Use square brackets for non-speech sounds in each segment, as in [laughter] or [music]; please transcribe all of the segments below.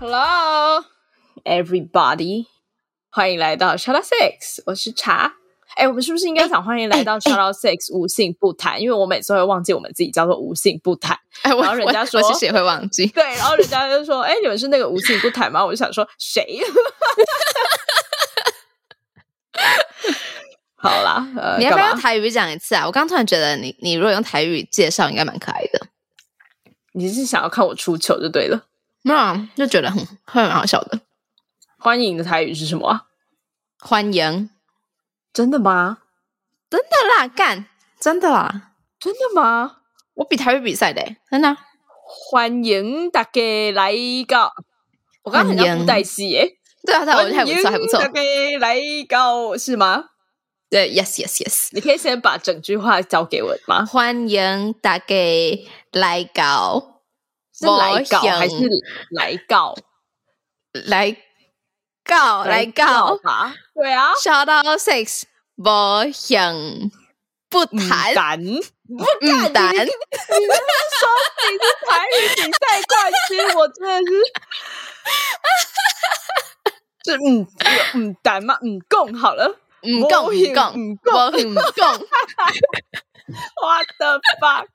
Hello, everybody，欢迎来到 shout out Six，我是茶。哎，我们是不是应该讲欢迎来到 shout out Six 无性不谈？因为我每次会忘记我们自己叫做无性不谈。哎，然后人家说我，我其实也会忘记。[laughs] 对，然后人家就说：“哎，你们是那个无性不谈吗？”我就想说谁？[laughs] 好啦，呃，[laughs] 你要不要用台语讲一次啊？我刚突然觉得你，你如果用台语介绍，应该蛮可爱的。你是想要看我出糗就对了，没有、啊，就觉得很会蛮好笑的。欢迎的台语是什么？欢迎，真的吗？真的啦，干，真的啦，真的吗？我比台语比赛的，真的、啊。欢迎大家来到，我刚刚很像布袋戏耶，对啊，对啊，我觉得还不错，还不错。大家来到是吗？对，yes yes yes，你可以先把整句话交给我吗？欢迎大家来到，是来告还是来告？来告来告吧？对啊，shout out six，不想不谈，不谈。你你那边说你是台语比赛冠军，我真的是，[laughs] 是嗯嗯谈吗？嗯，共好了。唔讲唔讲唔讲唔讲 [laughs] What the fuck！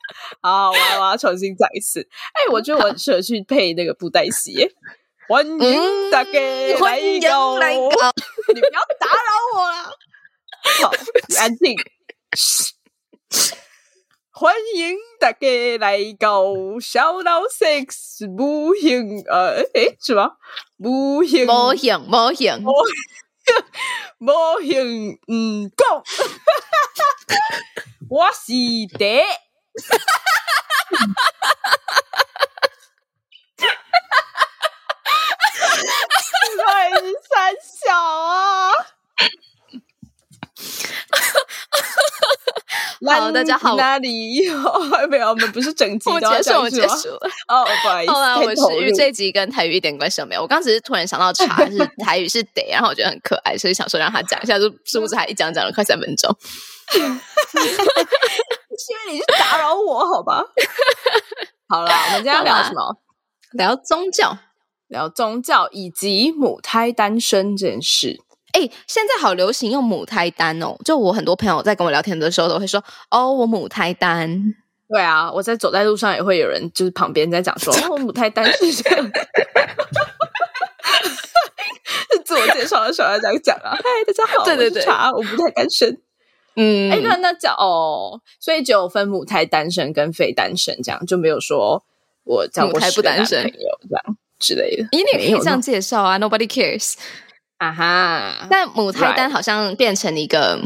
好，我要我要重新再一次。哎，我觉得我很适合去配那个布袋戏。欢迎大家来到，来到，[laughs] 你不要打扰我了。好，安静。欢迎大家来到小老 six 无形呃，哎，是吗？无形，无形，无形。[laughs] 无形唔讲，[laughs] 我是爹。[laughs] 太三小啊！好，大家好，哪里有？[laughs] 没有，我们不是整集 [laughs] 都要结束，我结束了。哦，不好意思。后来我是因为这集跟台语一点关系都没有。我刚只是突然想到茶是 [laughs] 台语是得，然后我觉得很可爱，所以想说让他讲一下。就是不是还一讲讲了快三分钟？因为你是打扰我，好吧？好了，我们今天要聊什么？聊宗教，聊宗教以及母胎单身这件事。哎，现在好流行用母胎单哦！就我很多朋友在跟我聊天的时候，都会说：“哦，我母胎单。”对啊，我在走在路上也会有人就是旁边在讲说：“哦，我母胎单是这样。[laughs] ”自我介绍的时候要这样讲啊！嗨，大家好，对对对，我不太单身。嗯，哎，那那讲哦，所以只有分母胎单身跟非单身这样，就没有说我叫母胎不单身这样之类的。你也可以这样介绍啊，Nobody cares。啊哈！但母胎单好像变成一个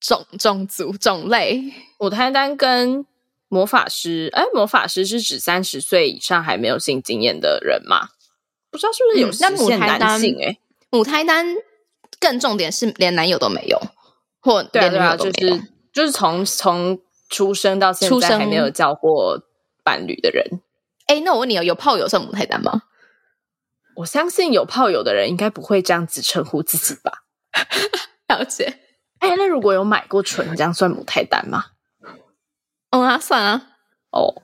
种种族种类。母胎单跟魔法师，哎，魔法师是指三十岁以上还没有性经验的人吗？不知道是不是有实现男性？哎，母胎单更重点是连男友都没有，或连女友都没有，就是就是从从出生到现在还没有交过伴侣的人。哎，那我问你哦，有炮友算母胎单吗？我相信有炮友的人应该不会这样子称呼自己吧？[laughs] 了解。哎，那如果有买过纯，这样算母胎单吗？嗯啊，算啊。哦。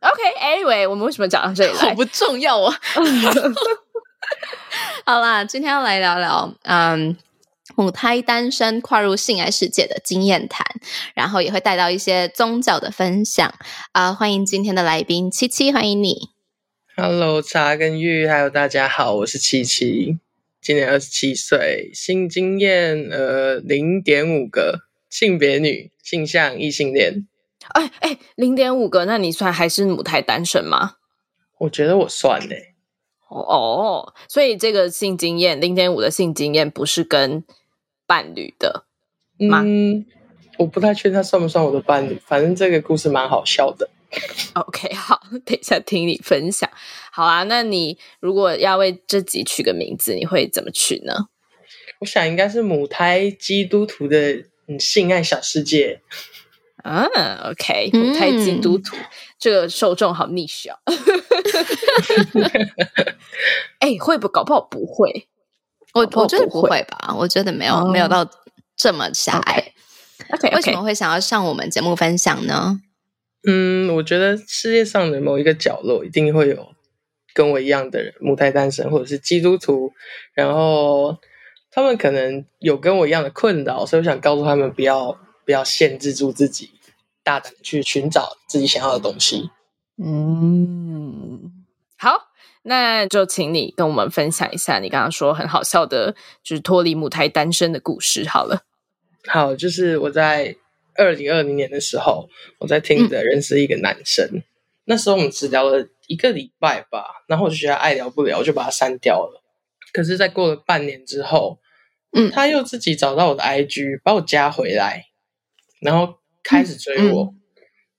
OK，Anyway，我们为什么讲到这里来？好不重要啊。[laughs] 好啦，今天要来聊聊，嗯，母胎单身跨入性爱世界的经验谈，然后也会带到一些宗教的分享啊、呃。欢迎今天的来宾七七，欢迎你。Hello，茶跟玉，还有大家好，我是七七，今年二十七岁，性经验呃零点五个，性别女，性向异性恋。哎哎，零点五个，那你算还是母胎单身吗？我觉得我算呢。哦哦，所以这个性经验零点五的性经验不是跟伴侣的吗？嗯，我不太确定他算不算我的伴侣，反正这个故事蛮好笑的。[laughs] OK，好，等一下听你分享。好啊，那你如果要为这集取个名字，你会怎么取呢？我想应该是母胎基督徒的性爱小世界。啊，OK，母胎基督徒、嗯、这个受众好 niche [laughs] 啊。哎、欸，会不？搞不好不会。我我觉得不会吧？我觉得没有、哦、没有到这么狭隘。OK，, okay, okay. 为什么会想要上我们节目分享呢？嗯，我觉得世界上的某一个角落一定会有跟我一样的人，母胎单身或者是基督徒，然后他们可能有跟我一样的困扰，所以我想告诉他们不要不要限制住自己，大胆去寻找自己想要的东西。嗯，好。那就请你跟我们分享一下你刚刚说很好笑的，就是脱离母胎单身的故事。好了，好，就是我在二零二零年的时候，我在听的认识一个男生，嗯、那时候我们只聊了一个礼拜吧，然后我就觉得爱聊不聊，我就把他删掉了。可是，在过了半年之后，嗯，他又自己找到我的 IG，把我加回来，然后开始追我，嗯、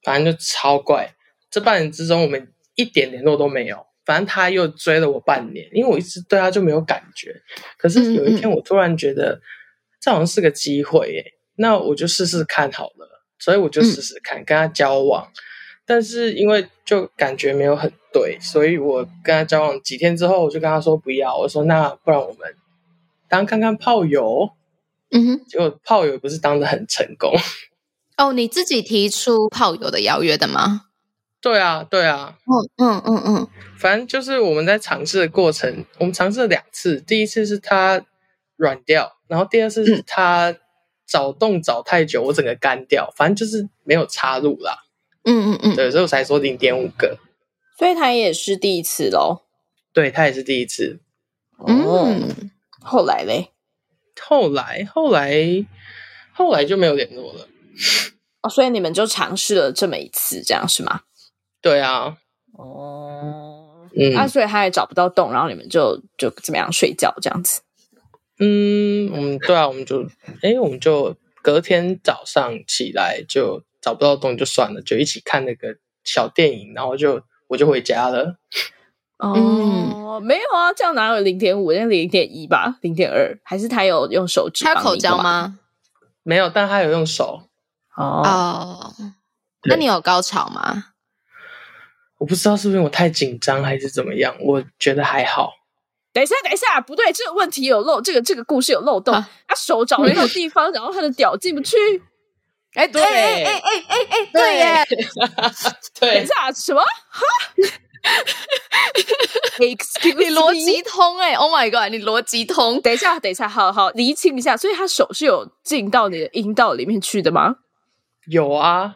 反正就超怪。这半年之中，我们一点联络都没有。反正他又追了我半年，因为我一直对他就没有感觉。可是有一天，我突然觉得、嗯嗯、这好像是个机会耶，那我就试试看好了。所以我就试试看、嗯、跟他交往，但是因为就感觉没有很对，所以我跟他交往几天之后，我就跟他说不要。我说那不然我们当看看炮友。嗯哼，结果炮友不是当的很成功。哦，你自己提出炮友的邀约的吗？对啊，对啊，嗯嗯嗯嗯，反正就是我们在尝试的过程，我们尝试了两次。第一次是他软掉，然后第二次是他找洞找太久，我整个干掉。反正就是没有插入啦。嗯嗯嗯，对，所以我才说零点五个。所以他也是第一次喽？对，他也是第一次。嗯，后来嘞？后来，后来，后来就没有联络了。哦，所以你们就尝试了这么一次，这样是吗？对啊，哦，嗯，啊，所以他也找不到洞，然后你们就就怎么样睡觉这样子？嗯，我们对啊，我们就哎，我们就隔天早上起来就找不到东西就算了，就一起看那个小电影，然后就我就回家了。哦，嗯，没有啊，这样哪有零点五？那零点一吧，零点二，还是他有用手指？他有口交吗？没有，但他有用手。哦，哦，那你有高潮吗？我不知道是不是我太紧张还是怎么样，我觉得还好。等一下，等一下，不对，这个问题有漏，这个这个故事有漏洞。啊、他手找了一个地方，然后他的屌进不去。[laughs] 哎，对，哎哎哎哎哎，对耶。对，等一下，什么？哈？[laughs] Excuse me，你逻辑通哎？Oh my god，你逻辑通。等一下，等一下，好好厘清一下。所以他手是有进到你的阴道里面去的吗？有啊。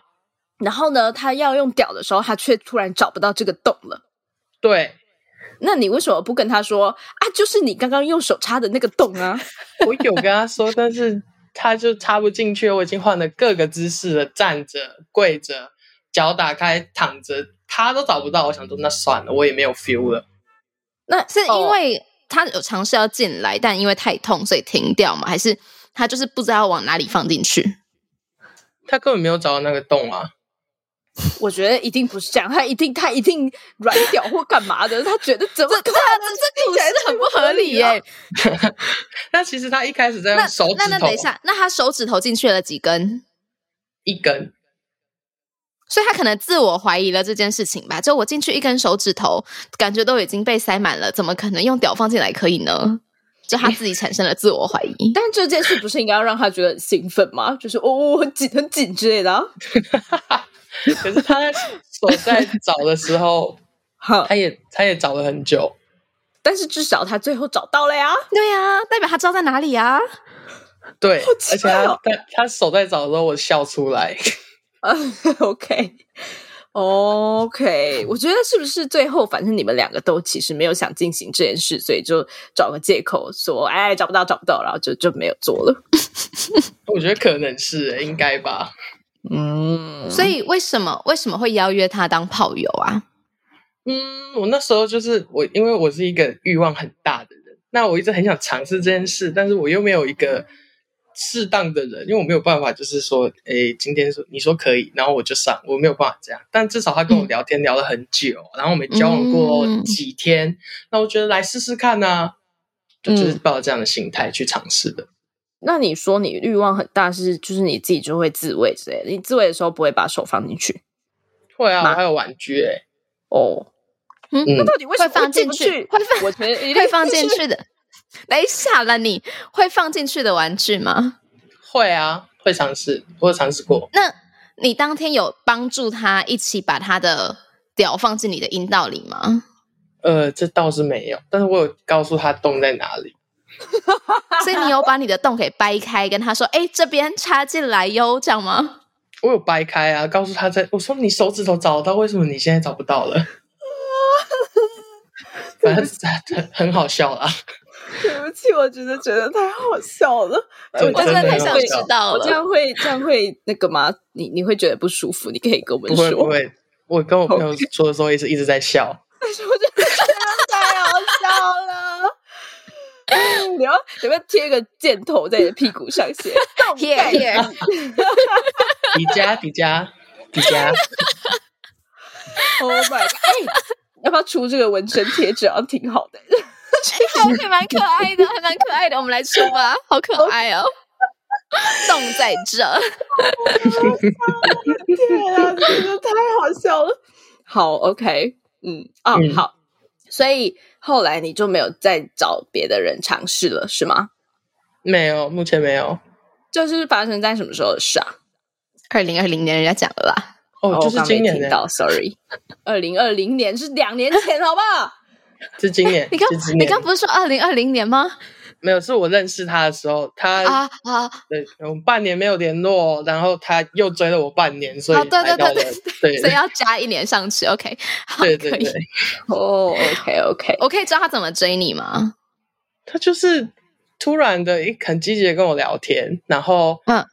然后呢，他要用屌的时候，他却突然找不到这个洞了。对，那你为什么不跟他说啊？就是你刚刚用手插的那个洞啊！[laughs] 我有跟他说，但是他就插不进去。我已经换了各个姿势了，站着、跪着、脚打开、躺着，他都找不到。我想说，那算了，我也没有 feel 了。那是因为他有尝试要进来，但因为太痛，所以停掉吗？还是他就是不知道往哪里放进去？他根本没有找到那个洞啊！我觉得一定不是这样，他一定他一定软屌或干嘛的，他觉得怎么这这听起来是很不合理耶。[laughs] 那其实他一开始在用手指头，那那等一下，那他手指头进去了几根？一根，所以他可能自我怀疑了这件事情吧？就我进去一根手指头，感觉都已经被塞满了，怎么可能用屌放进来可以呢？就他自己产生了自我怀疑。但这件事不是应该要让他觉得很兴奋吗？就是哦，很紧很紧之类的啊。[laughs] [laughs] 可是他在手在找的时候，[laughs] 他也他也找了很久，但是至少他最后找到了呀。对呀、啊，代表他知道在哪里呀。对，哦、而且他在他手在找的时候，我笑出来。嗯，OK，OK，、okay. okay. 我觉得是不是最后反正你们两个都其实没有想进行这件事，所以就找个借口说哎找不到找不到，然后就就没有做了。[laughs] 我觉得可能是应该吧。嗯，所以为什么为什么会邀约他当炮友啊？嗯，我那时候就是我，因为我是一个欲望很大的人，那我一直很想尝试这件事，但是我又没有一个适当的人，因为我没有办法，就是说，诶，今天说你说可以，然后我就上，我没有办法这样。但至少他跟我聊天聊了很久，然后我们交往过几天，嗯、那我觉得来试试看呢、啊，就就是抱着这样的心态去尝试的。那你说你欲望很大，是就是你自己就会自慰之类的？你自慰的时候不会把手放进去？会啊，我还有玩具诶、欸、哦，嗯，那到底为什么会放进去？会放？我觉得一定会放进去的。[laughs] 等一下了，你会放进去的玩具吗？会啊，会尝试，我有尝试过。那你当天有帮助他一起把他的屌放进你的阴道里吗？呃，这倒是没有，但是我有告诉他洞在哪里。所以你有把你的洞给掰开，跟他说：“哎，这边插进来哟，这样吗？”我有掰开啊，告诉他在，我说你手指头找得到，为什么你现在找不到了？[laughs] 反正很很好笑啦。对不起，我真的觉得太好笑了，我真的太想知道了。我这样会这样会那个吗？你你会觉得不舒服？你可以跟我们说。不会不会，我跟我朋友说的时候一直一直在笑。但是我觉得真的太好笑了。你要有没有贴个箭头在你的屁股上写？[laughs] 贴贴。[laughs] 迪迦迪迦迪迦。Oh my god！哎，要不要出这个纹身贴纸啊？挺好的。还蛮可爱的，还蛮可爱的。我们来出吧，好可爱哦！洞在这，天啊，真的太好笑了。好，OK，嗯，哦，嗯、好。所以后来你就没有再找别的人尝试了，是吗？没有，目前没有。就是发生在什么时候的事啊？二零二零年，人家讲了啦。哦，就是今年的。Sorry，[laughs] 二零二零年是两年前，好不好？是今年，[laughs] 你刚你刚不是说二零二零年吗？没有，是我认识他的时候，他啊啊，对，我们半年没有联络，然后他又追了我半年，所以对对对对，所以要加一年上去，OK，[laughs] 对对对，哦，[laughs] OK OK，我可以知道他怎么追你吗？他就是突然的一很积极的跟我聊天，然后嗯，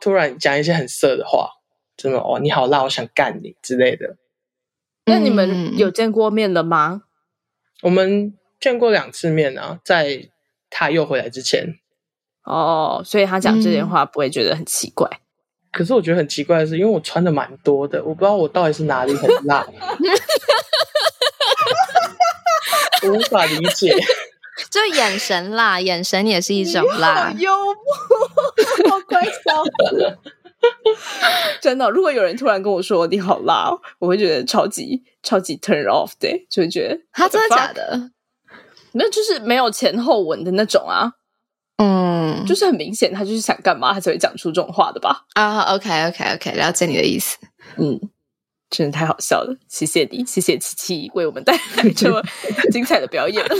突然讲一些很色的话，真的哦，你好辣，我想干你之类的。那你们有见过面了吗？我们见过两次面啊，在他又回来之前。哦，所以他讲这些话不会觉得很奇怪。嗯、可是我觉得很奇怪的是，因为我穿的蛮多的，我不知道我到底是哪里很辣，[laughs] 我无法理解。[laughs] 就眼神辣，眼神也是一种辣。幽默，好快笑死！真的，如果有人突然跟我说你好辣，我会觉得超级超级 turn off 的，就会觉得他真的假的？那就是没有前后文的那种啊，嗯，就是很明显他就是想干嘛，他才会讲出这种话的吧？啊、uh,，OK OK OK，了解你的意思。嗯，真的太好笑了，谢谢你，谢谢七七为我们带来这么精彩的表演。[laughs]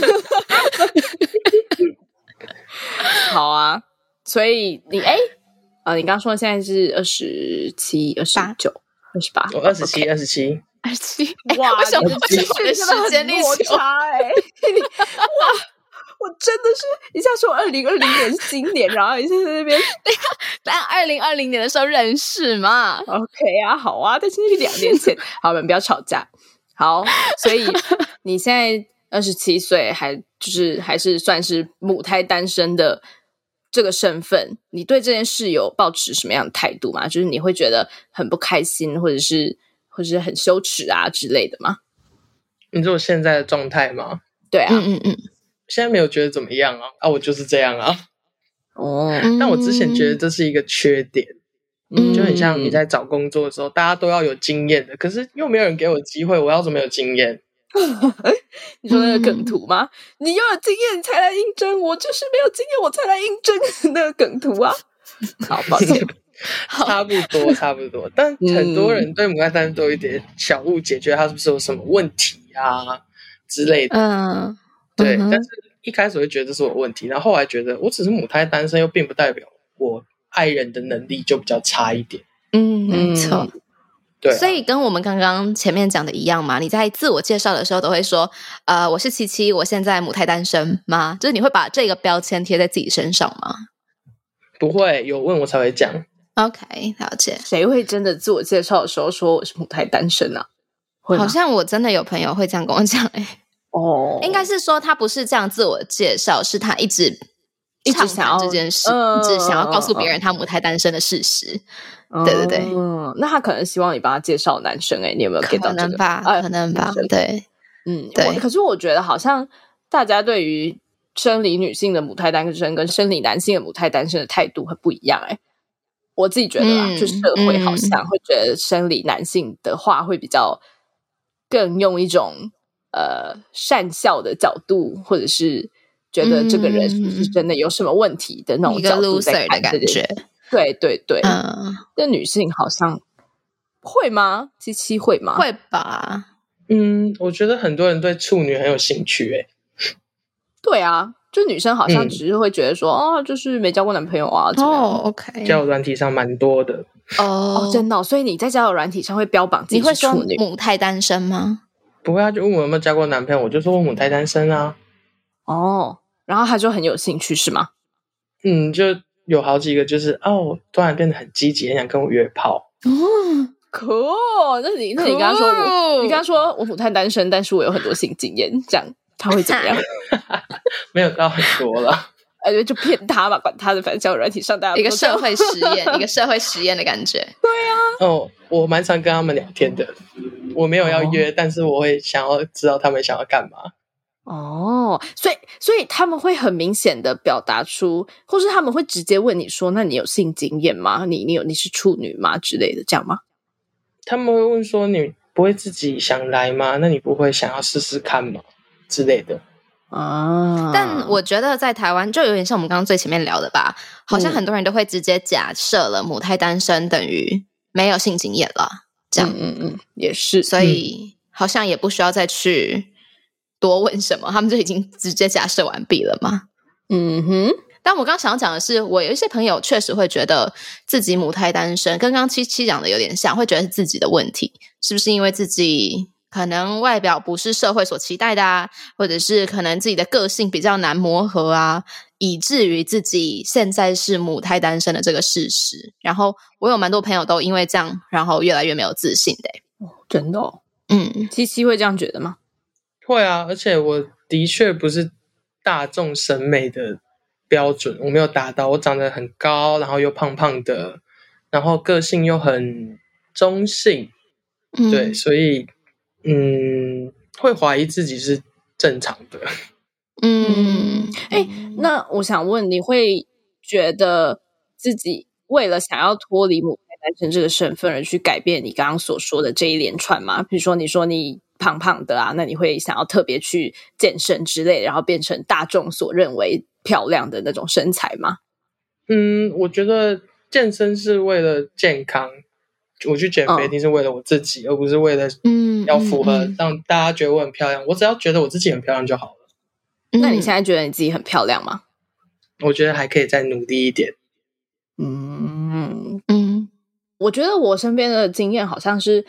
好啊，所以你哎。啊，你刚刚说现在是二十七、二十九、二十八，我二十七、二十七、二十七。哇，我想我的时间力差哎！[laughs] 哇，我真的是一下说二零二零年是今年，然后一下在那边，[laughs] 但二零二零年的时候认识嘛？OK 啊，好啊，但是那是两年前。好，我们不要吵架。好，所以 [laughs] 你现在二十七岁，还就是还是算是母胎单身的。这个身份，你对这件事有抱持什么样的态度吗？就是你会觉得很不开心，或者是或者是很羞耻啊之类的吗？你说我现在的状态吗？对啊，嗯嗯嗯，现在没有觉得怎么样啊？啊，我就是这样啊。哦，但我之前觉得这是一个缺点，嗯，就很像你在找工作的时候，大家都要有经验的，可是又没有人给我机会，我要怎么有经验？[laughs] 你说那个梗图吗？嗯、你要有经验你才来应征，我就是没有经验我才来应征那个梗图啊。好，抱歉，[laughs] [laughs] 差不多，差不多。但很多人对母胎单身都有一点小误解，觉得他是不是有什么问题啊之类的。嗯，对。嗯、但是一开始会觉得这是我问题，然后后来觉得我只是母胎单身，又并不代表我爱人的能力就比较差一点。嗯，没错。对啊，所以跟我们刚刚前面讲的一样嘛，你在自我介绍的时候都会说，呃，我是七七，我现在母胎单身吗？就是你会把这个标签贴在自己身上吗？不会，有问我才会讲。OK，了解。谁会真的自我介绍的时候说我是母胎单身啊？好像我真的有朋友会这样跟我讲，欸，哎，哦，应该是说他不是这样自我介绍，是他一直一直想要这件事，一直想要告诉别人他母胎单身的事实。对对对，嗯，那他可能希望你帮他介绍男生，哎，你有没有 get 到这个？可能吧，可能吧，对，嗯，对。可是我觉得好像大家对于生理女性的母胎单身跟生理男性的母胎单身的态度很不一样，哎，我自己觉得啊，就社会好像会觉得生理男性的话会比较更用一种呃善笑的角度，或者是觉得这个人是不是真的有什么问题的那种角度在看的感觉。对对对，嗯，那女性好像会吗？七七会吗？会吧。嗯，我觉得很多人对处女很有兴趣，欸，诶。对啊，就女生好像只是会觉得说，嗯、哦，就是没交过男朋友啊。哦，OK。交友软体上蛮多的哦，哦，真的，哦。所以你在交友软体上会标榜自己是处女，母胎单身吗？不会啊，就问我有没有交过男朋友，我就说我母胎单身啊。哦，然后他就很有兴趣是吗？嗯，就。有好几个就是哦，突然变得很积极，很想跟我约炮。哦，可，那你那你跟他说我，你跟他说我母胎单身，但是我有很多性经验，这样他会怎么样？[laughs] 没有到很多了，[laughs] 哎，就骗他吧，管他的，反正交友软体上大家一个社会实验，一个社会实验的感觉。[laughs] 对啊，哦，我蛮常跟他们聊天的，我没有要约，哦、但是我会想要知道他们想要干嘛。哦，所以所以他们会很明显的表达出，或是他们会直接问你说：“那你有性经验吗？你你有你是处女吗？”之类的，这样吗？他们会问说：“你不会自己想来吗？那你不会想要试试看吗？”之类的啊。但我觉得在台湾就有点像我们刚刚最前面聊的吧，好像很多人都会直接假设了母胎单身等于没有性经验了，这样，嗯嗯嗯，也是，所以好像也不需要再去。多问什么？他们就已经直接假设完毕了嘛？嗯哼。但我刚想要讲的是，我有一些朋友确实会觉得自己母胎单身，跟刚刚七七讲的有点像，会觉得是自己的问题，是不是因为自己可能外表不是社会所期待的啊，或者是可能自己的个性比较难磨合啊，以至于自己现在是母胎单身的这个事实。然后我有蛮多朋友都因为这样，然后越来越没有自信的。哦，真的哦？嗯，七七会这样觉得吗？会啊，而且我的确不是大众审美的标准，我没有达到。我长得很高，然后又胖胖的，然后个性又很中性，嗯、对，所以嗯，会怀疑自己是正常的。嗯，哎，那我想问，你会觉得自己为了想要脱离母胎单身这个身份而去改变你刚刚所说的这一连串吗？比如说，你说你。胖胖的啊，那你会想要特别去健身之类，然后变成大众所认为漂亮的那种身材吗？嗯，我觉得健身是为了健康，我去减肥一定是为了我自己，哦、而不是为了嗯要符合让大家觉得我很漂亮。嗯嗯、我只要觉得我自己很漂亮就好了。那你现在觉得你自己很漂亮吗？我觉得还可以再努力一点。嗯嗯，我觉得我身边的经验好像是。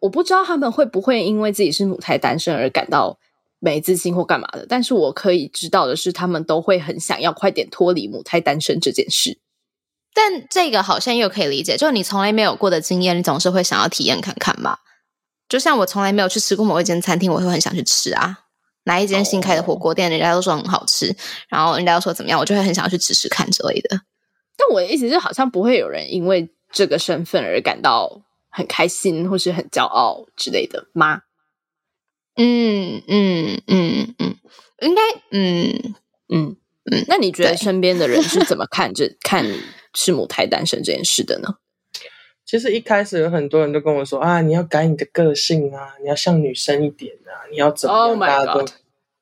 我不知道他们会不会因为自己是母胎单身而感到没自信或干嘛的，但是我可以知道的是，他们都会很想要快点脱离母胎单身这件事。但这个好像又可以理解，就是你从来没有过的经验，你总是会想要体验看看嘛。就像我从来没有去吃过某一间餐厅，我会很想去吃啊。哪一间新开的火锅店，人家都说很好吃，然后人家都说怎么样，我就会很想要去吃吃看之类的。但我的意思是，好像不会有人因为这个身份而感到。很开心或是很骄傲之类的吗？嗯嗯嗯嗯，应该嗯嗯嗯。那你觉得身边的人是 [laughs] 怎么看这看是母胎单身这件事的呢？其实一开始有很多人都跟我说啊，你要改你的个性啊，你要像女生一点啊，你要怎么样？Oh 大家都。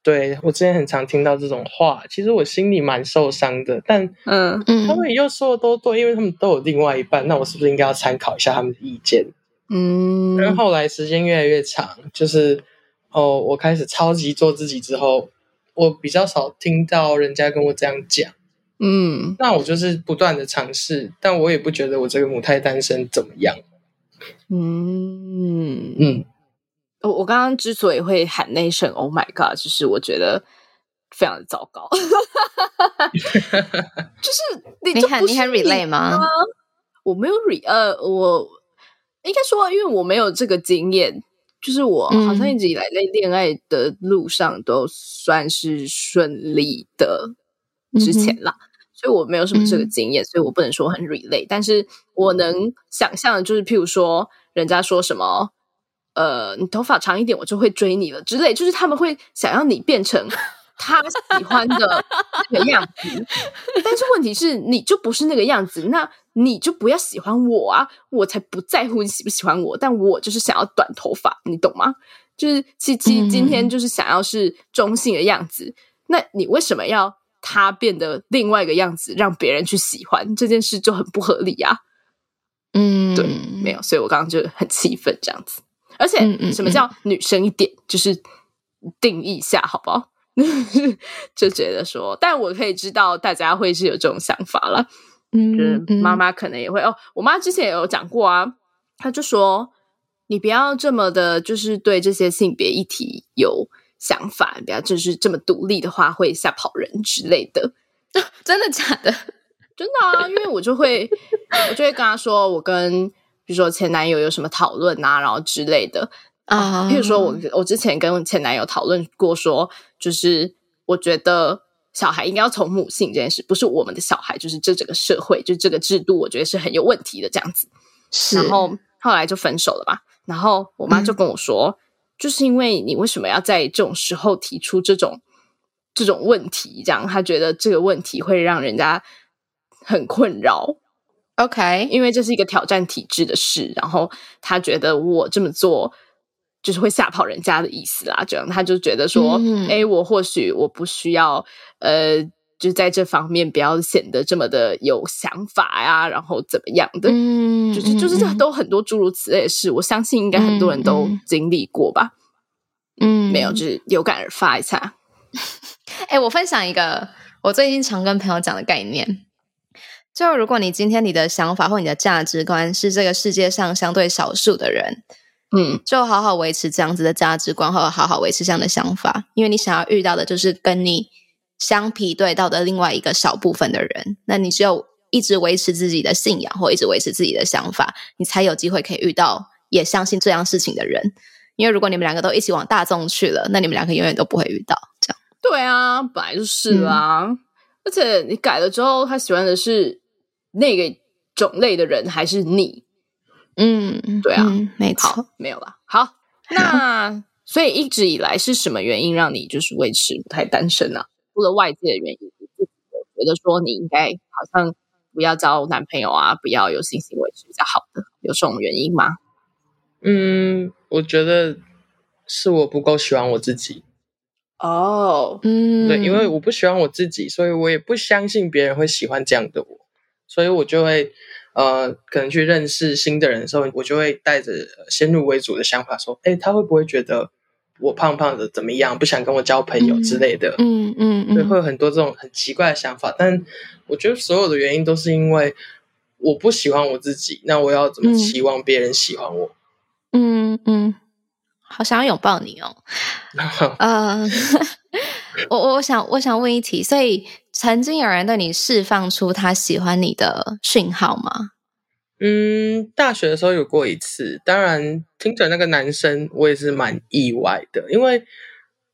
对，我之前很常听到这种话，其实我心里蛮受伤的。但嗯嗯，他们又说的都对，因为他们都有另外一半，那我是不是应该要参考一下他们的意见？嗯，然后后来时间越来越长，就是哦，我开始超级做自己之后，我比较少听到人家跟我这样讲。嗯，那我就是不断的尝试，但我也不觉得我这个母胎单身怎么样。嗯嗯。我我刚刚之所以会喊那一声 “Oh my God”，就是我觉得非常的糟糕。[laughs] 就是你就不是你，你很你很 relate 吗？我没有 re 呃，我应该说，因为我没有这个经验，就是我好像一直以来在恋爱的路上都算是顺利的。之前啦，所以我没有什么这个经验，嗯、所以我不能说很 relate。但是我能想象的就是，譬如说，人家说什么，呃，你头发长一点，我就会追你了之类，就是他们会想要你变成 [laughs] 他喜欢的那个样子。但是问题是，你就不是那个样子，那你就不要喜欢我啊！我才不在乎你喜不喜欢我，但我就是想要短头发，你懂吗？就是七七今天就是想要是中性的样子，嗯、那你为什么要？他变得另外一个样子，让别人去喜欢这件事就很不合理啊。嗯，对，没有，所以我刚刚就很气愤这样子。而且，什么叫女生一点？就是定义一下好不好？[laughs] 就觉得说，但我可以知道大家会是有这种想法了。嗯，就是妈妈可能也会哦。我妈之前也有讲过啊，她就说：“你不要这么的，就是对这些性别议题有。”想法，不要就是这么独立的话，会吓跑人之类的。[laughs] 真的假的？真的啊！因为我就会，[laughs] 我就会跟他说，我跟比如说前男友有什么讨论啊，然后之类的啊。譬如说我，我之前跟前男友讨论过，说就是我觉得小孩应该要从母性这件事，不是我们的小孩，就是这整个社会，就这个制度，我觉得是很有问题的这样子。是，然后后来就分手了吧。然后我妈就跟我说。嗯就是因为你为什么要在这种时候提出这种这种问题？这样他觉得这个问题会让人家很困扰。OK，因为这是一个挑战体制的事，然后他觉得我这么做就是会吓跑人家的意思啦。这样他就觉得说，嗯、诶，我或许我不需要呃。就在这方面不要显得这么的有想法呀，然后怎么样的？嗯，就是就是这都很多诸如此类的事，我相信应该很多人都经历过吧。嗯，没有，就是有感而发一下。[laughs] 哎、欸，我分享一个我最近常跟朋友讲的概念，就如果你今天你的想法或你的价值观是这个世界上相对少数的人，嗯，就好好维持这样子的价值观，或者好好维持这样的想法，因为你想要遇到的就是跟你。相匹对到的另外一个少部分的人，那你只有一直维持自己的信仰，或一直维持自己的想法，你才有机会可以遇到也相信这样事情的人。因为如果你们两个都一起往大众去了，那你们两个永远都不会遇到。这样对啊，本来就是啦。嗯、而且你改了之后，他喜欢的是那个种类的人，还是你？嗯，对啊，嗯、没错，没有了。好，那所以一直以来是什么原因让你就是维持不太单身呢、啊？除了外界的原因，你自己觉得说你应该好像不要交男朋友啊，不要有性行为是比较好的，有这种原因吗？嗯，我觉得是我不够喜欢我自己。哦，嗯，对，因为我不喜欢我自己，所以我也不相信别人会喜欢这样的我，所以我就会呃，可能去认识新的人的时候，我就会带着先入为主的想法说，哎，他会不会觉得？我胖胖的怎么样？不想跟我交朋友之类的，嗯嗯，嗯，所以会有很多这种很奇怪的想法。但我觉得所有的原因都是因为我不喜欢我自己，那我要怎么期望别人喜欢我？嗯嗯，好想要拥抱你哦。[laughs] 呃，[laughs] 我我想我想问一题，所以曾经有人对你释放出他喜欢你的讯号吗？嗯，大学的时候有过一次，当然听着那个男生，我也是蛮意外的，因为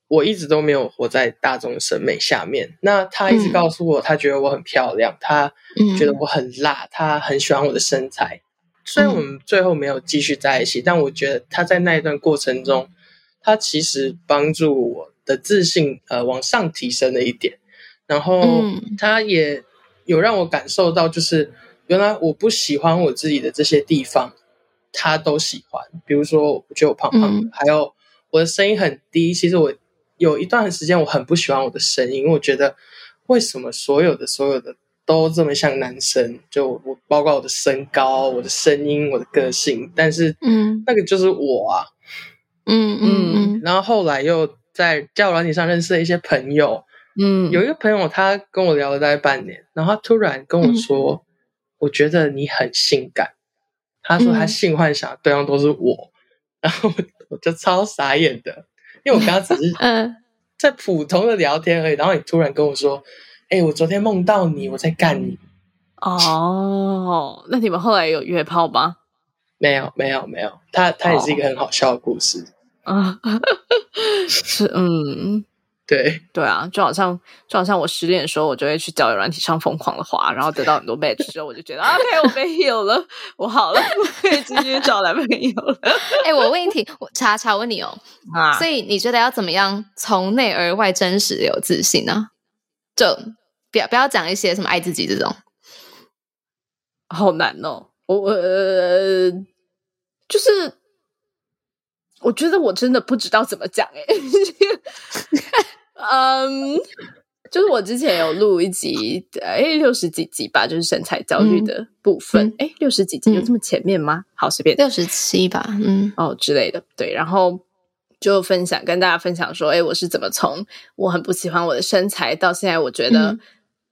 我一直都没有活在大众审美下面。那他一直告诉我，他觉得我很漂亮，他觉得我很辣，他很喜欢我的身材。虽然我们最后没有继续在一起，但我觉得他在那一段过程中，他其实帮助我的自信呃往上提升了一点，然后他也有让我感受到就是。原来我不喜欢我自己的这些地方，他都喜欢。比如说，我觉得我胖胖的，嗯、还有我的声音很低。其实我有一段时间我很不喜欢我的声音，因为我觉得为什么所有的所有的都这么像男生？就我包括我的身高、我的声音、我的个性，但是嗯，那个就是我啊，嗯嗯嗯。然后后来又在交友软体上认识了一些朋友，嗯，有一个朋友他跟我聊了大概半年，然后他突然跟我说。嗯我觉得你很性感，他说他性幻想的对象都是我，嗯、然后我就超傻眼的，因为我刚刚只是 [laughs] 嗯在普通的聊天而已，然后你突然跟我说：“哎、欸，我昨天梦到你，我在干你。”哦，那你们后来有约炮吗？没有，没有，没有。他他也是一个很好笑的故事啊，[laughs] 是嗯，对对啊，就好像就好像我失恋的时候，我就会去交友软体上疯狂的滑，然后得到很多 match 之后，我就觉得 OK，我被 heal 了，我好了，我可以继续找男朋友了。[laughs] 哎、欸，我问一题，我查查问你哦，啊，所以你觉得要怎么样从内而外真实有自信呢？就不要不要讲一些什么爱自己这种，好难哦，我呃，就是。我觉得我真的不知道怎么讲哎，[laughs] 嗯，就是我之前有录一集，哎，六十几集吧，就是身材焦虑的部分，哎、嗯，六十几集有这么前面吗？嗯、好，随便六十七吧，嗯，哦之类的，对，然后就分享跟大家分享说，哎，我是怎么从我很不喜欢我的身材，到现在我觉得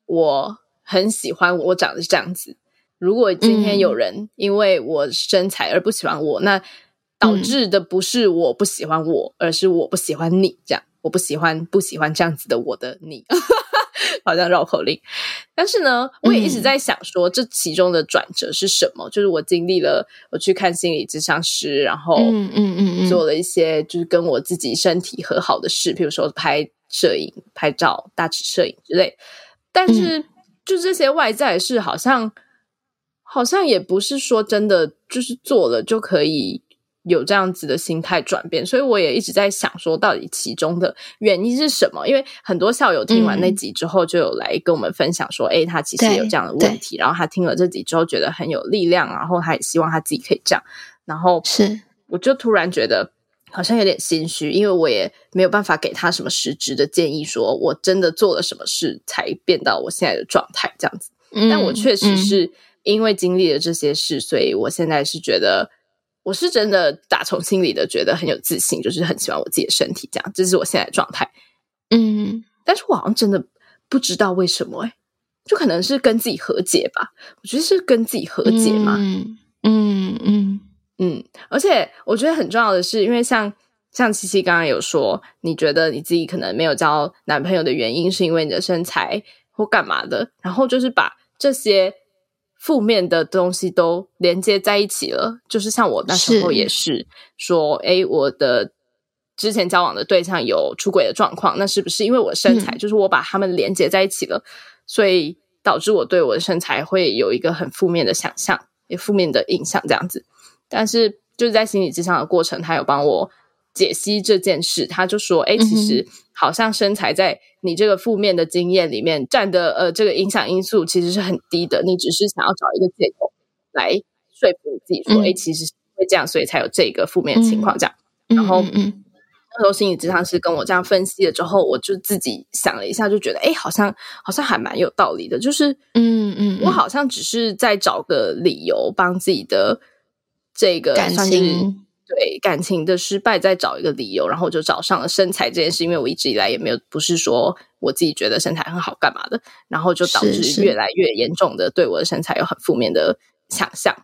我很喜欢我长得是这样子。如果今天有人因为我身材而不喜欢我，那导致的不是我不喜欢我，嗯、而是我不喜欢你。这样，我不喜欢不喜欢这样子的我的你，[laughs] 好像绕口令。但是呢，我也一直在想说，这其中的转折是什么？嗯、就是我经历了，我去看心理咨商师，然后嗯嗯嗯，做了一些就是跟我自己身体和好的事，譬如说拍摄影、拍照、大尺摄影之类。但是，就这些外在的事，好像好像也不是说真的，就是做了就可以。有这样子的心态转变，所以我也一直在想说，到底其中的原因是什么？因为很多校友听完那集之后，就有来跟我们分享说，哎、嗯，他其实有这样的问题，然后他听了这集之后觉得很有力量，然后他也希望他自己可以这样。然后是，我就突然觉得好像有点心虚，因为我也没有办法给他什么实质的建议，说我真的做了什么事才变到我现在的状态这样子。嗯、但我确实是因为经历了这些事，所以我现在是觉得。我是真的打从心里的觉得很有自信，就是很喜欢我自己的身体，这样，这是我现在的状态。嗯，但是我好像真的不知道为什么、欸，哎，就可能是跟自己和解吧。我觉得是跟自己和解嘛。嗯嗯嗯嗯。而且我觉得很重要的是，因为像像七七刚刚有说，你觉得你自己可能没有交男朋友的原因是因为你的身材或干嘛的，然后就是把这些。负面的东西都连接在一起了，就是像我那时候也是说，哎，我的之前交往的对象有出轨的状况，那是不是因为我身材？嗯、就是我把他们连接在一起了，所以导致我对我的身材会有一个很负面的想象，也负面的印象这样子。但是就是在心理咨商的过程，他有帮我解析这件事，他就说，哎，其实好像身材在。你这个负面的经验里面占的呃这个影响因素其实是很低的，你只是想要找一个借口来说服你自己说，哎、嗯，其实是会这样，所以才有这个负面的情况这样。嗯、然后，嗯，那时候心理咨商师跟我这样分析了之后，我就自己想了一下，就觉得，哎，好像好像还蛮有道理的，就是，嗯。嗯，我好像只是在找个理由帮自己的这个感情。对感情的失败，再找一个理由，然后我就找上了身材这件事。因为我一直以来也没有不是说我自己觉得身材很好干嘛的，然后就导致越来越严重的对我的身材有很负面的想象。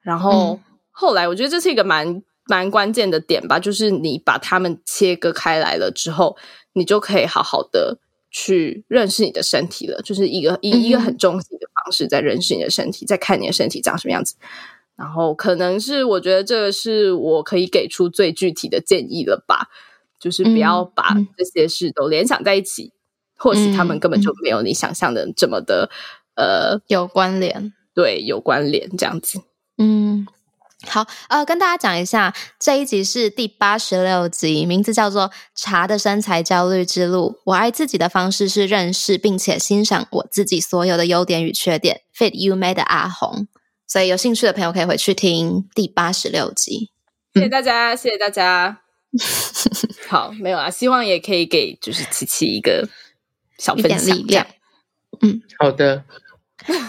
然后后来我觉得这是一个蛮蛮关键的点吧，就是你把它们切割开来了之后，你就可以好好的去认识你的身体了，就是一个以一个很中性的方式在认识你的身体，在看你的身体长什么样子。然后可能是我觉得这个是我可以给出最具体的建议了吧，就是不要把这些事都联想在一起，嗯、或许他们根本就没有你想象的这么的、嗯、呃有关联，对，有关联这样子。嗯，好，呃，跟大家讲一下，这一集是第八十六集，名字叫做《茶的身材焦虑之路》。我爱自己的方式是认识并且欣赏我自己所有的优点与缺点。Fit You Made 的阿红。所以有兴趣的朋友可以回去听第八十六集。谢谢大家，谢谢大家。[laughs] 好，没有啊，希望也可以给就是琪琪一个小分享力量。嗯，好的。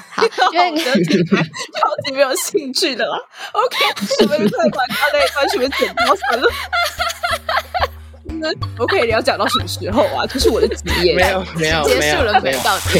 好，因为 [laughs] [laughs] 超级没有兴趣的啦。OK，什么快广告那一段是不是剪掉算了？那 OK，你要讲到什么时候啊？这是我的职业。没有，没有，结束了没有？到底。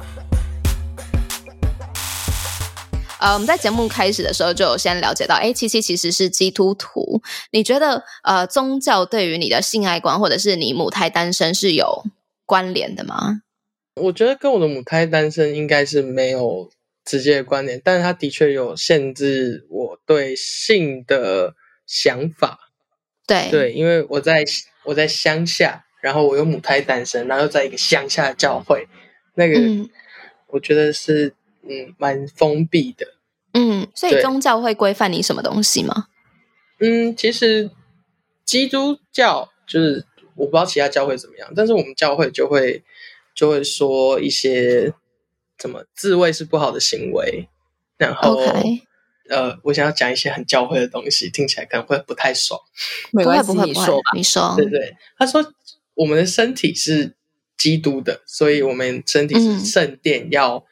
呃，我们在节目开始的时候就有先了解到，哎，七七其实是基督徒。你觉得，呃，宗教对于你的性爱观，或者是你母胎单身是有关联的吗？我觉得跟我的母胎单身应该是没有直接的关联，但是它的确有限制我对性的想法。对对，因为我在我在乡下，然后我有母胎单身，然后又在一个乡下的教会，那个、嗯、我觉得是。嗯，蛮封闭的。嗯，所以宗教会规范你什么东西吗？嗯，其实基督教就是我不知道其他教会怎么样，但是我们教会就会就会说一些怎么自慰是不好的行为。然后，Okay. 呃，我想要讲一些很教会的东西，听起来可能会不太爽。没关系，不会，你说吧，你说。对对，他说我们的身体是基督的，所以我们身体是圣殿，要。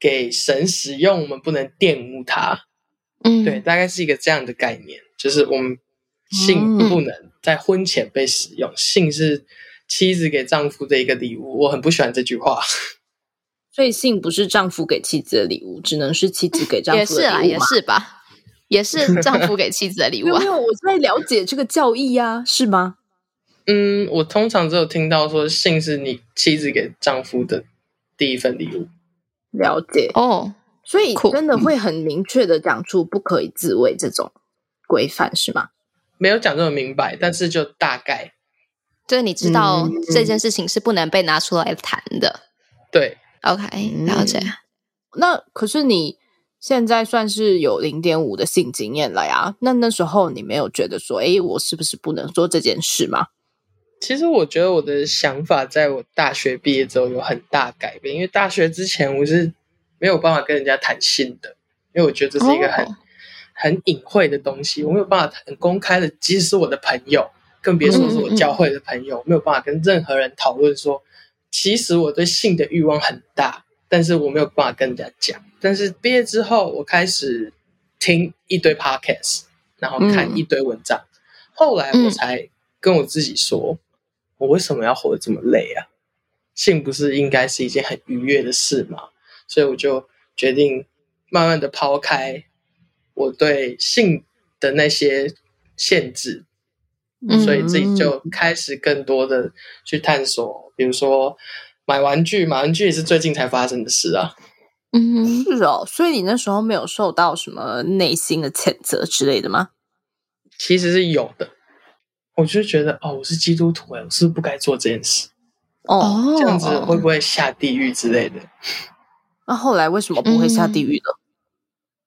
给神使用，我们不能玷污它。嗯，对，大概是一个这样的概念，就是我们性不能在婚前被使用，嗯、性是妻子给丈夫的一个礼物。我很不喜欢这句话，[laughs] 所以性不是丈夫给妻子的礼物，只能是妻子给丈夫的礼物吗？也是啊，也是吧，也是丈夫给妻子的礼物啊。没有，我在了解这个教义啊，是吗？嗯，我通常只有听到说，性是你妻子给丈夫的第一份礼物。了解哦，oh, 所以真的会很明确的讲出不可以自慰这种规范是吗？没有讲这么明白，但是就大概，就是你知道这件事情是不能被拿出来谈的。对，OK，了解。那可是你现在算是有零点五的性经验了呀？那那时候你没有觉得说，哎，我是不是不能做这件事吗？其实我觉得我的想法在我大学毕业之后有很大改变，因为大学之前我是没有办法跟人家谈性的，因为我觉得这是一个很、oh. 很隐晦的东西，我没有办法很公开的，即使是我的朋友，更别说是我教会的朋友，嗯嗯，没有办法跟任何人讨论说，其实我对性的欲望很大，但是我没有办法跟人家讲。但是毕业之后，我开始听一堆 podcast，然后看一堆文章，嗯、后来我才跟我自己说。我为什么要活得这么累啊？性不是应该是一件很愉悦的事吗？所以我就决定慢慢的抛开我对性的那些限制，嗯、所以自己就开始更多的去探索，比如说买玩具，买玩具也是最近才发生的事啊。嗯，是哦，所以你那时候没有受到什么内心的谴责之类的吗？其实是有的。我就觉得哦，我是基督徒哎，我是不是不该做这件事？哦，这样子会不会下地狱之类的？那后来为什么不会下地狱呢？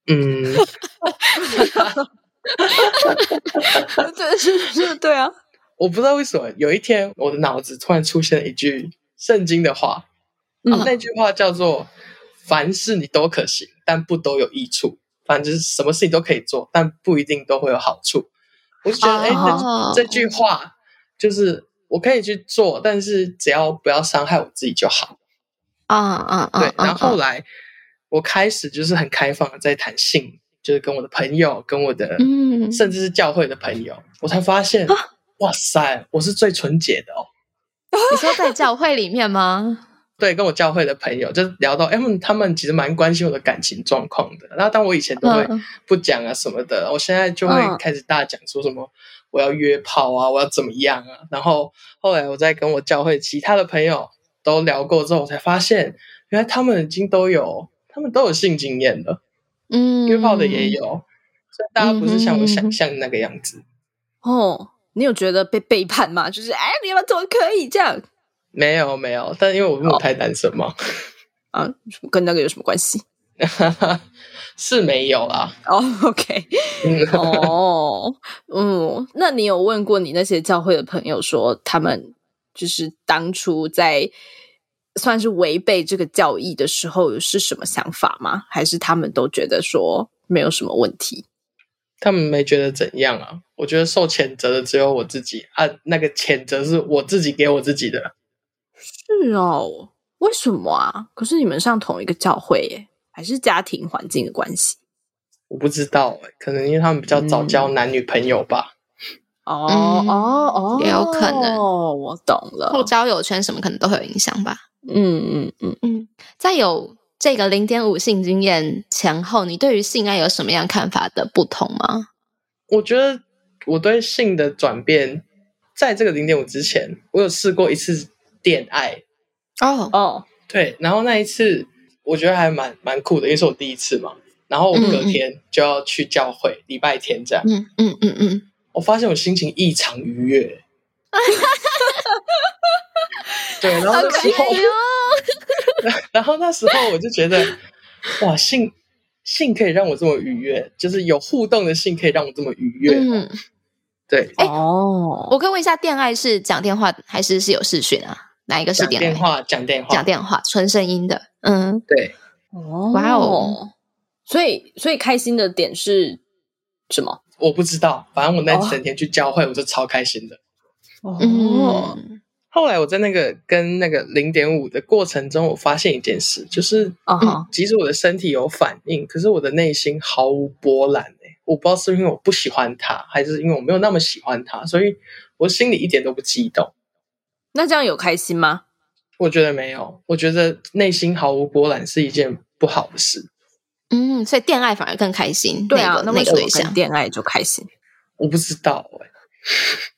嗯，[laughs] [laughs] 对，是是，对啊。我不知道为什么，有一天我的脑子突然出现了一句圣经的话，嗯，那句话叫做“凡事你都可行，但不都有益处。反正什么事情都可以做，但不一定都会有好处。”我就觉得，哎、欸，这这句话就是我可以去做，但是只要不要伤害我自己就好。啊啊啊！对，然后后来我开始就是很开放的在谈性，就是跟我的朋友、跟我的，嗯，甚至是教会的朋友，我才发现，哇塞，我是最纯洁的哦。[laughs] 你说在教会里面吗？对，跟我教会的朋友就聊到，哎，他们其实蛮关心我的感情状况的。然后，当我以前都会不讲啊什么的，我现在就会开始大讲，说什么我要约炮啊，我要怎么样啊。然后后来我在跟我教会其他的朋友都聊过之后，我才发现，原来他们已经都有，他们都有性经验了，嗯，约炮的也有，所以大家不是像我想象的那个样子。哦，你有觉得被背叛吗？就是哎，你们怎么可以这样？没有没有，但因为我母胎单身嘛，啊，跟那个有什么关系？[laughs] 是没有啦。哦、oh,，OK，哦，嗯，那你有问过你那些教会的朋友，说他们就是当初在算是违背这个教义的时候是什么想法吗？还是他们都觉得说没有什么问题？他们没觉得怎样啊？我觉得受谴责的只有我自己啊，那个谴责是我自己给我自己的。是哦，为什么啊？可是你们上同一个教会耶，还是家庭环境的关系？我不知道哎，可能因为他们比较早交男女朋友吧。嗯、哦哦哦，也有可能。哦，我懂了。后交友圈什么可能都会有影响吧。嗯嗯嗯嗯。在有这个零点五性经验前后，你对于性爱有什么样看法的不同吗？我觉得我对性的转变，在这个零点五之前，我有试过一次电爱。哦哦，对，然后那一次我觉得还蛮蛮酷的，因为是我第一次嘛。然后我隔天就要去教会，礼拜天这样。嗯嗯嗯嗯，我发现我心情异常愉悦。[laughs] 对，然后那时候，[laughs] 然后那时候我就觉得，哇，性性可以让我这么愉悦，就是有互动的性可以让我这么愉悦。嗯，对。哦，我可以问一下，恋爱是讲电话还是是有视讯啊？哪一个是电爱？讲电话，讲电话，讲电话，纯声音的。嗯，对。哦，哇哦。所以，所以开心的点是什么？我不知道。反正我那整天去教会，我就超开心的。哦。哦后来我在那个跟那个零点五的过程中，我发现一件事，就是啊、嗯，即使我的身体有反应，可是我的内心毫无波澜。哎，我不知道是因为我不喜欢他，还是因为我没有那么喜欢他，所以我心里一点都不激动。那这样有开心吗？我觉得没有。我觉得内心毫无波澜是一件不好的事。嗯，所以恋爱反而更开心。对啊，那个、那个对象恋爱就开心。我不知道哎、欸。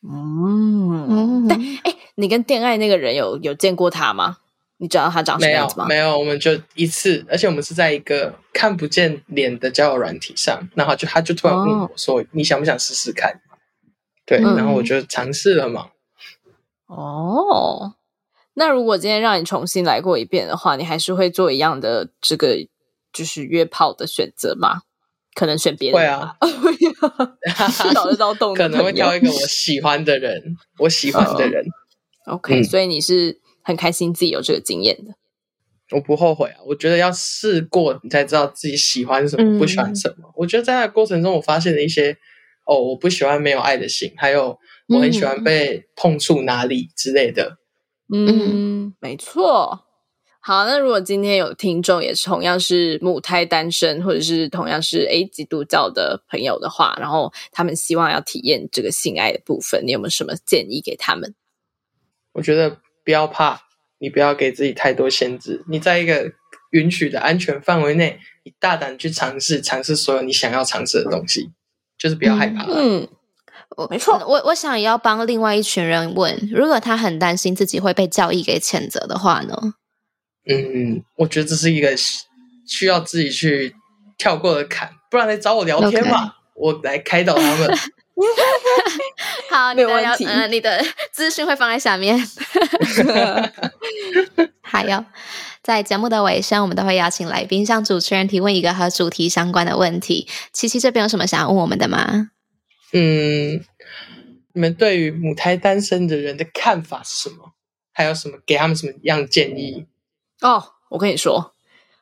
嗯，但哎、欸，你跟恋爱那个人有有见过他吗？你知道他长什么样子吗？没有，没有，我们就一次，而且我们是在一个看不见脸的交友软体上，然后就他就突然问我说：“哦、你想不想试试看？”对，嗯、然后我就尝试了嘛。哦，那如果今天让你重新来过一遍的话，你还是会做一样的这个就是约炮的选择吗？可能选别人会啊，找得到动 [laughs] 可能会挑一个我喜欢的人，我喜欢的人。Uh, OK，、嗯、所以你是很开心自己有这个经验的。我不后悔啊，我觉得要试过，你才知道自己喜欢什么，不喜欢什么。嗯、我觉得在那个过程中，我发现了一些哦，我不喜欢没有爱的性，还有我很喜欢被碰触哪里之类的。嗯，嗯没错。好，那如果今天有听众也是同样是母胎单身，或者是同样是诶基督教的朋友的话，然后他们希望要体验这个性爱的部分，你有没有什么建议给他们？我觉得不要怕，你不要给自己太多限制，你在一个允许的安全范围内，你大胆去尝试，尝试所有你想要尝试的东西，就是不要害怕。嗯，我没错，我我想也要帮另外一群人问，如果他很担心自己会被教义给谴责的话呢？嗯，我觉得这是一个需要自己去跳过的坎，不然来找我聊天嘛，Okay. [laughs] 我来开导他们。[laughs] 好，你的聊，嗯、呃，你的资讯会放在下面。[laughs] 还有，在节目的尾声，我们都会邀请来宾向主持人提问一个和主题相关的问题。七七这边有什么想要问我们的吗？嗯，你们对于母胎单身的人的看法是什么？还有什么给他们什么样建议？哦，我跟你说，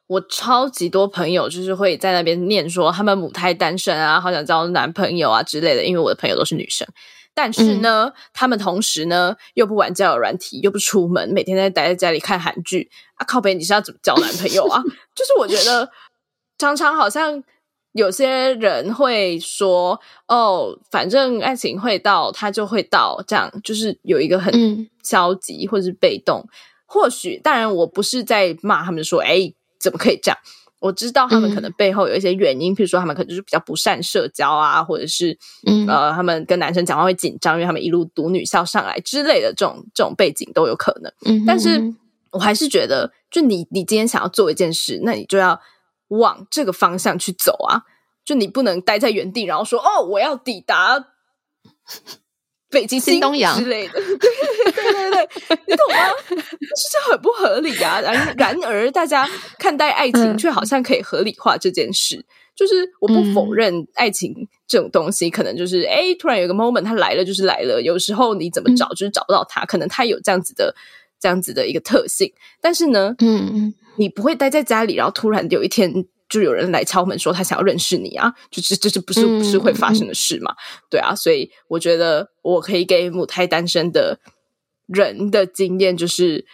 我超级多朋友就是会在那边念说他们母胎单身啊，好想交男朋友啊之类的。因为我的朋友都是女生，但是呢，嗯、他们同时呢又不玩交友软体，又不出门，每天在待在家里看韩剧啊。靠北，你是要怎么交男朋友啊？[laughs] 就是我觉得常常好像有些人会说哦，反正爱情会到，他就会到，这样就是有一个很消极或者是被动。或许，当然，我不是在骂他们说，哎，怎么可以这样？我知道他们可能背后有一些原因，嗯、譬如说他们可能就是比较不善社交啊，或者是、嗯、呃，他们跟男生讲话会紧张，因为他们一路读女校上来之类的这种这种背景都有可能。嗯，但是我还是觉得，就你你今天想要做一件事，那你就要往这个方向去走啊，就你不能待在原地，然后说哦，我要抵达。北极星东洋之类的，[laughs] 对对对对，你懂吗？[laughs] 就是很不合理啊！然然而，大家看待爱情却好像可以合理化这件事。嗯、就是我不否认爱情这种东西，可能就是哎、欸，突然有个 moment，它来了就是来了。有时候你怎么找，就是找不到它，可能它有这样子的这样子的一个特性。但是呢，嗯，你不会待在家里，然后突然有一天。就有人来敲门说他想要认识你啊，就这这这不是不是会发生的事嘛？嗯、对啊，所以我觉得我可以给母胎单身的人的经验就是，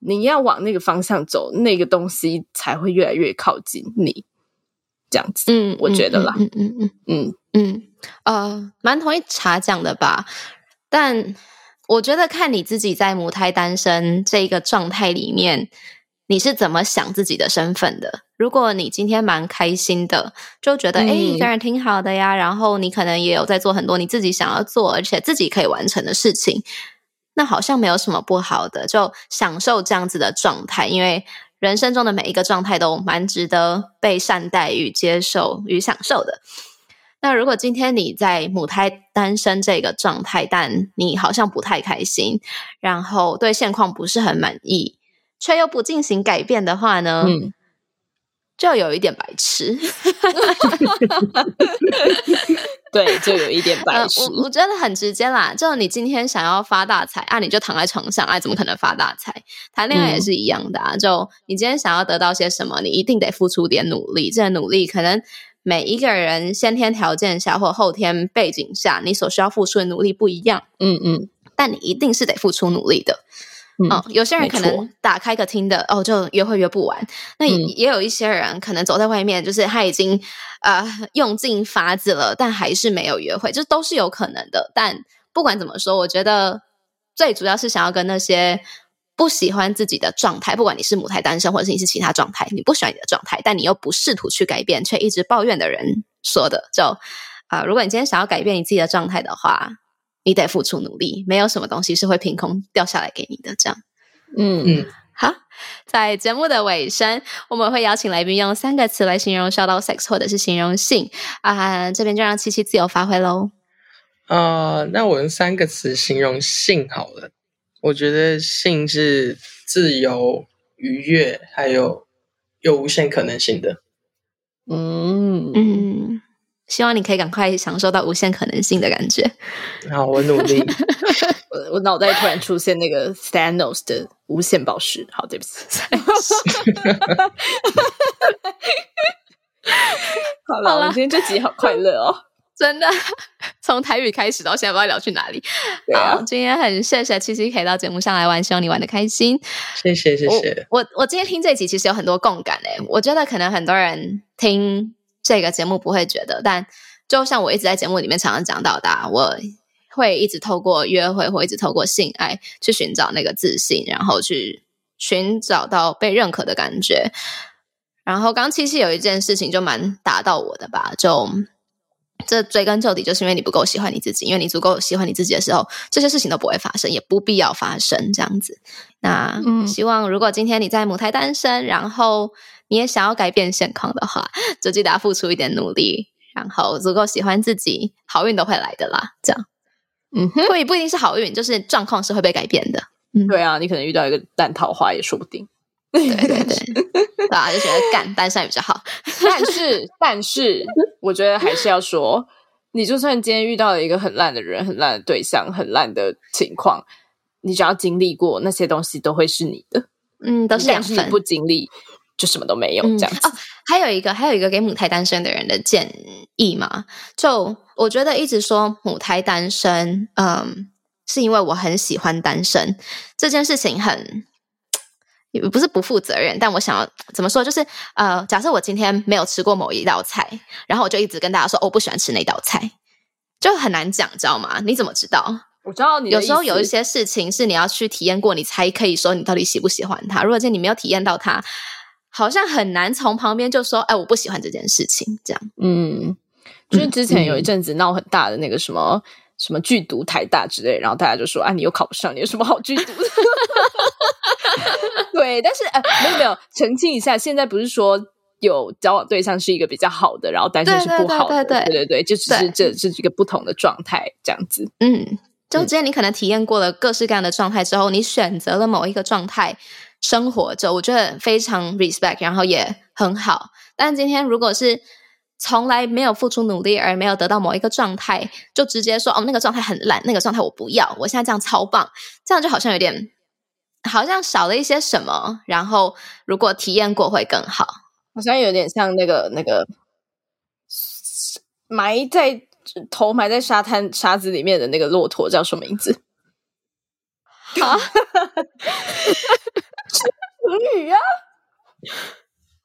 你要往那个方向走，那个东西才会越来越靠近你。这样子，嗯，我觉得啦，嗯嗯嗯嗯嗯，呃，蛮同意茶讲的吧。但我觉得看你自己在母胎单身这一个状态里面，你是怎么想自己的身份的？如果你今天蛮开心的，就觉得哎、嗯，一个人挺好的呀。然后你可能也有在做很多你自己想要做，而且自己可以完成的事情，那好像没有什么不好的，就享受这样子的状态，因为。人生中的每一个状态都蛮值得被善待与接受与享受的。那如果今天你在母胎单身这个状态，但你好像不太开心，然后对现况不是很满意，却又不进行改变的话呢？嗯就有一点白痴，[laughs] 对，就有一点白痴。呃、我我觉得很直接啦，就你今天想要发大财啊，你就躺在床上，啊，怎么可能发大财？谈恋爱也是一样的啊，嗯、就你今天想要得到些什么，你一定得付出点努力。这个努力可能每一个人先天条件下或后天背景下，你所需要付出的努力不一样。嗯嗯，但你一定是得付出努力的。嗯、哦，有些人可能打开个 Tinder 哦，就约会约不完。那也，也有一些人可能走在外面，就是他已经呃用尽法子了，但还是没有约会，这都是有可能的。但不管怎么说，我觉得最主要是想要跟那些不喜欢自己的状态，不管你是母胎单身，或者是你是其他状态，你不喜欢你的状态，但你又不试图去改变，却一直抱怨的人说的，就啊、呃，如果你今天想要改变你自己的状态的话。你得付出努力，没有什么东西是会凭空掉下来给你的。这样，嗯嗯，好，在节目的尾声，我们会邀请来宾用三个词来形容 shout out sex 或者是形容性啊，这边就让七七自由发挥喽。呃，那我用三个词形容性好了，我觉得性是自由、愉悦，还有有无限可能性的。嗯嗯。希望你可以赶快享受到无限可能性的感觉。好，我努力。[laughs] 我我脑袋突然出现那个 Thanos 的无限宝石。好，对不起。[laughs] 好了，我们今天这集好快乐哦，真的。从台语开始到现在，不知道聊去哪里。啊、好，今天很谢谢七七可以到节目上来玩，希望你玩的开心。谢谢，谢谢。我我，我今天听这集其实有很多共感诶，我觉得可能很多人听。这个节目不会觉得，但就像我一直在节目里面常常讲到的，我会一直透过约会，或一直透过性爱去寻找那个自信，然后去寻找到被认可的感觉。然后刚七七有一件事情就蛮打到我的吧，就这追根究底，就是因为你不够喜欢你自己，因为你足够喜欢你自己的时候，这些事情都不会发生，也不必要发生这样子。那希望如果今天你在母胎单身，然后。你也想要改变现况的话，就记得要付出一点努力，然后足够喜欢自己，好运都会来的啦。这样，嗯哼，不不一定是好运，就是状况是会被改变的。嗯，对啊，你可能遇到一个烂桃花也说不定。对 [laughs] 对对，[laughs] 对啊，就觉得干单身也比较好。[laughs] 但是，但是，我觉得还是要说，你就算今天遇到了一个很烂的人、很烂的对象、很烂的情况，你只要经历过那些东西，都会是你的。嗯，都是两分。你不经历。就什么都没有这样子、嗯、哦。还有一个，还有一个给母胎单身的人的建议嘛？就我觉得一直说母胎单身，嗯，是因为我很喜欢单身这件事情很，也不是不负责任，但我想要怎么说，就是呃，假设我今天没有吃过某一道菜，然后我就一直跟大家说，哦，我不喜欢吃那道菜，就很难讲，知道吗？你怎么知道？我知道你有时候有一些事情是你要去体验过，你才可以说你到底喜不喜欢它。如果今天你没有体验到它，好像很难从旁边就说，哎，我不喜欢这件事情，这样。嗯，就是之前有一阵子闹很大的那个什么、嗯、什么剧毒台大之类，然后大家就说，啊，你又考不上，你有什么好剧毒的？[laughs] 对，但是呃，没有没有，澄清一下，现在不是说有交往对象是一个比较好的，然后单身是不好的，对对对，对，对，对，对，就只是这是一个不同的状态，这样子。嗯，就之前你可能体验过了各式各样的状态之后，你选择了某一个状态。生活着，我觉得非常 respect，然后也很好。但今天如果是从来没有付出努力而没有得到某一个状态，就直接说哦，那个状态很烂，那个状态我不要，我现在这样超棒，这样就好像有点好像少了一些什么。然后如果体验过会更好，好像有点像那个那个埋在头埋在沙滩沙子里面的那个骆驼叫什么名字？啊，[laughs] 成语啊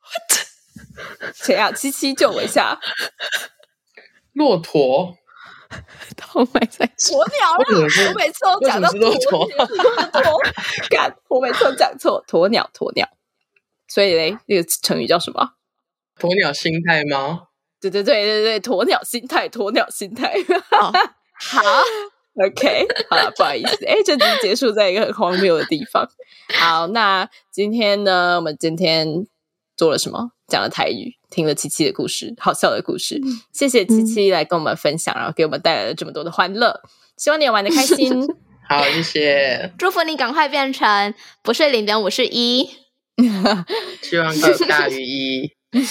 ？What？[laughs] 谁啊？七七救我一下！骆驼。[laughs] 我每次 [laughs] 鸵鸟了，我每次都讲到鸵鸵，干，我每次都讲错，鸵鸟，鸵鸟。所以嘞，那个成语叫什么？鸵鸟心态吗？对对对对对，鸵鸟心态，鸵鸟心态。好，好，OK，好了，不好意思，哎，这集结束在一个很荒谬的地方。好，那今天呢，我们今天做了什么？讲了台语，听了七七的故事，好笑的故事。谢谢七七来跟我们分享，然后给我们带来了这么多的欢乐。希望你也玩的开心。[laughs] 好，谢谢。祝福你赶快变成不是零点五，是一。希望各大于一。[laughs]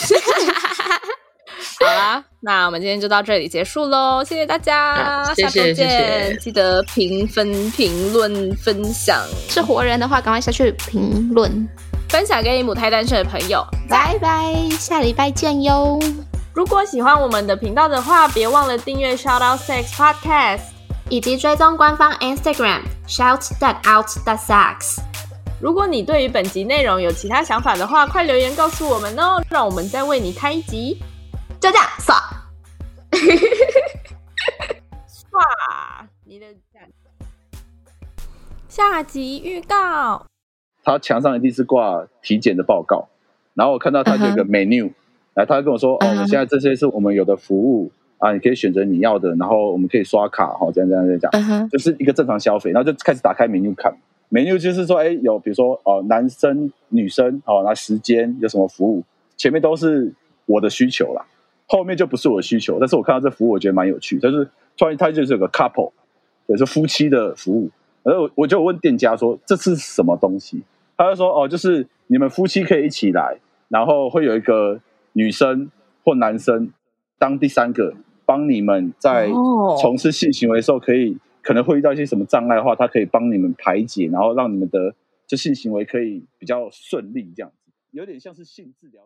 好啦，那我们今天就到这里结束喽。谢谢大家，谢谢，下周见。谢谢记得评分、评论、分享。是活人的话，赶快下去评论。分享给你母胎单身的朋友，拜拜，下礼拜见哟！如果喜欢我们的频道的话，别忘了订阅 Shout Out Sex Podcast，以及追踪官方 Instagram Shout That Out That Sex。如果你对于本集内容有其他想法的话，快留言告诉我们哦，让我们再为你开一集。就这样，刷，[laughs] 刷，你的下集预告。他墙上一定是挂体检的报告，然后我看到他这个 menu，来，他跟我说：“哦，我现在这些是我们有的服务啊，你可以选择你要的，然后我们可以刷卡，哈，这样这样这样讲，就是一个正常消费。”然后就开始打开 menu 看，menu 就是说，哎，有比如说哦，男生、女生，哦，那时间有什么服务，前面都是我的需求啦，后面就不是我的需求。但是我看到这服务，我觉得蛮有趣，就是突然它就是有个 couple，也是夫妻的服务。然后我就问店家说：“这是什么东西？”他就说：“哦，就是你们夫妻可以一起来，然后会有一个女生或男生当第三个，帮你们在从事性行为的时候，可以可能会遇到一些什么障碍的话，他可以帮你们排解，然后让你们的就性行为可以比较顺利，这样子，有点像是性治疗。”